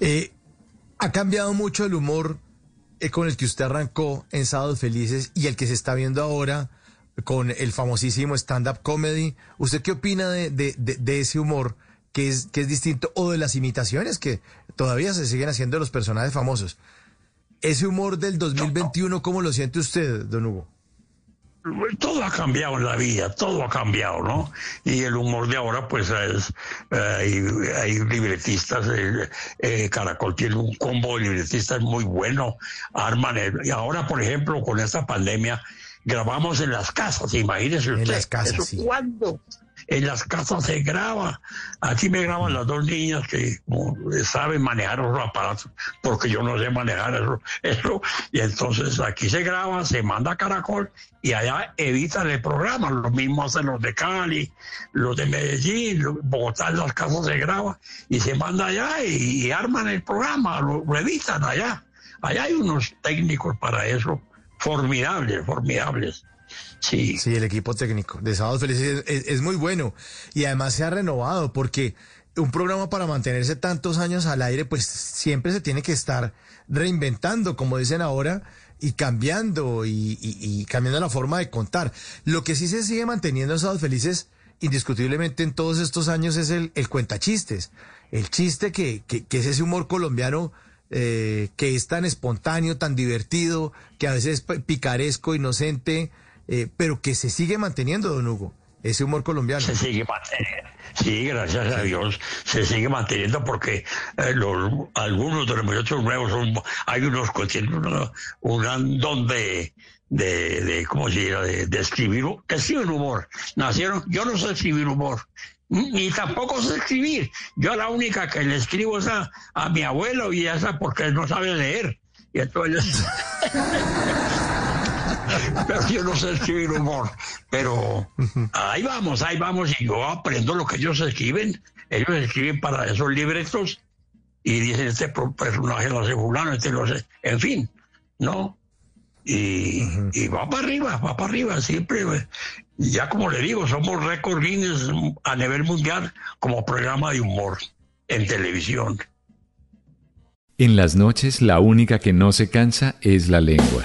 Eh, ha cambiado mucho el humor eh, con el que usted arrancó en Sábados Felices y el que se está viendo ahora con el famosísimo stand-up comedy. ¿Usted qué opina de, ese humor que es, que es distinto o de las imitaciones que todavía se siguen haciendo de los personajes famosos? Ese humor del 2021, ¿cómo lo siente usted, don Hugo? Todo ha cambiado en la vida, todo ha cambiado, ¿no? Y el humor de ahora, pues es, eh, hay, hay, libretistas, eh, eh, Caracol tiene un combo de libretistas muy bueno, arman, el, y ahora, por ejemplo, con esta pandemia, grabamos en las casas, imagínese usted. En las casas, ¿Eso sí. ¿Cuándo? En las casas se graba. Aquí me graban las dos niñas que saben manejar los aparatos, porque yo no sé manejar eso, eso. Y entonces aquí se graba, se manda a Caracol y allá evitan el programa. Lo mismo hacen los de Cali, los de Medellín, Bogotá, en las casas se graba y se manda allá y, arman el programa, lo, lo evitan allá. Allá hay unos técnicos para eso formidables, formidables. Sí. Sí, el equipo técnico de Sábados Felices es, muy bueno y además se ha renovado porque un programa para mantenerse tantos años al aire, pues siempre se tiene que estar reinventando, como dicen ahora, y cambiando y cambiando la forma de contar. Lo que sí se sigue manteniendo en Sábados Felices, indiscutiblemente en todos estos años, es el, el cuentachistes. El chiste que, que, que es ese humor colombiano eh, que es tan espontáneo, tan divertido, que a veces es picaresco, inocente, eh, pero que se sigue manteniendo, don Hugo, ese humor colombiano. Se sigue manteniendo. Sí, gracias a Dios se sigue manteniendo porque eh, los, algunos de los muchachos nuevos son, hay unos que tienen una, un don de, de, de, ¿cómo se llama? De, de escribir, que escriben humor. Nacieron, yo no sé escribir humor, ni tampoco sé escribir. Yo la única que le escribo es a, a mi abuelo y esa porque no sabe leer. Y entonces... pero yo no sé escribir humor. Pero ahí vamos, ahí vamos, y yo aprendo lo que ellos escriben. Ellos escriben para esos libretos y dicen, este personaje lo hace fulano, este lo hace, en fin, ¿no? Y, uh -huh. y va para arriba, va para arriba, siempre. Ya como le digo, somos récord Guinness a nivel mundial como programa de humor en televisión. En las noches la única que no se cansa es la lengua.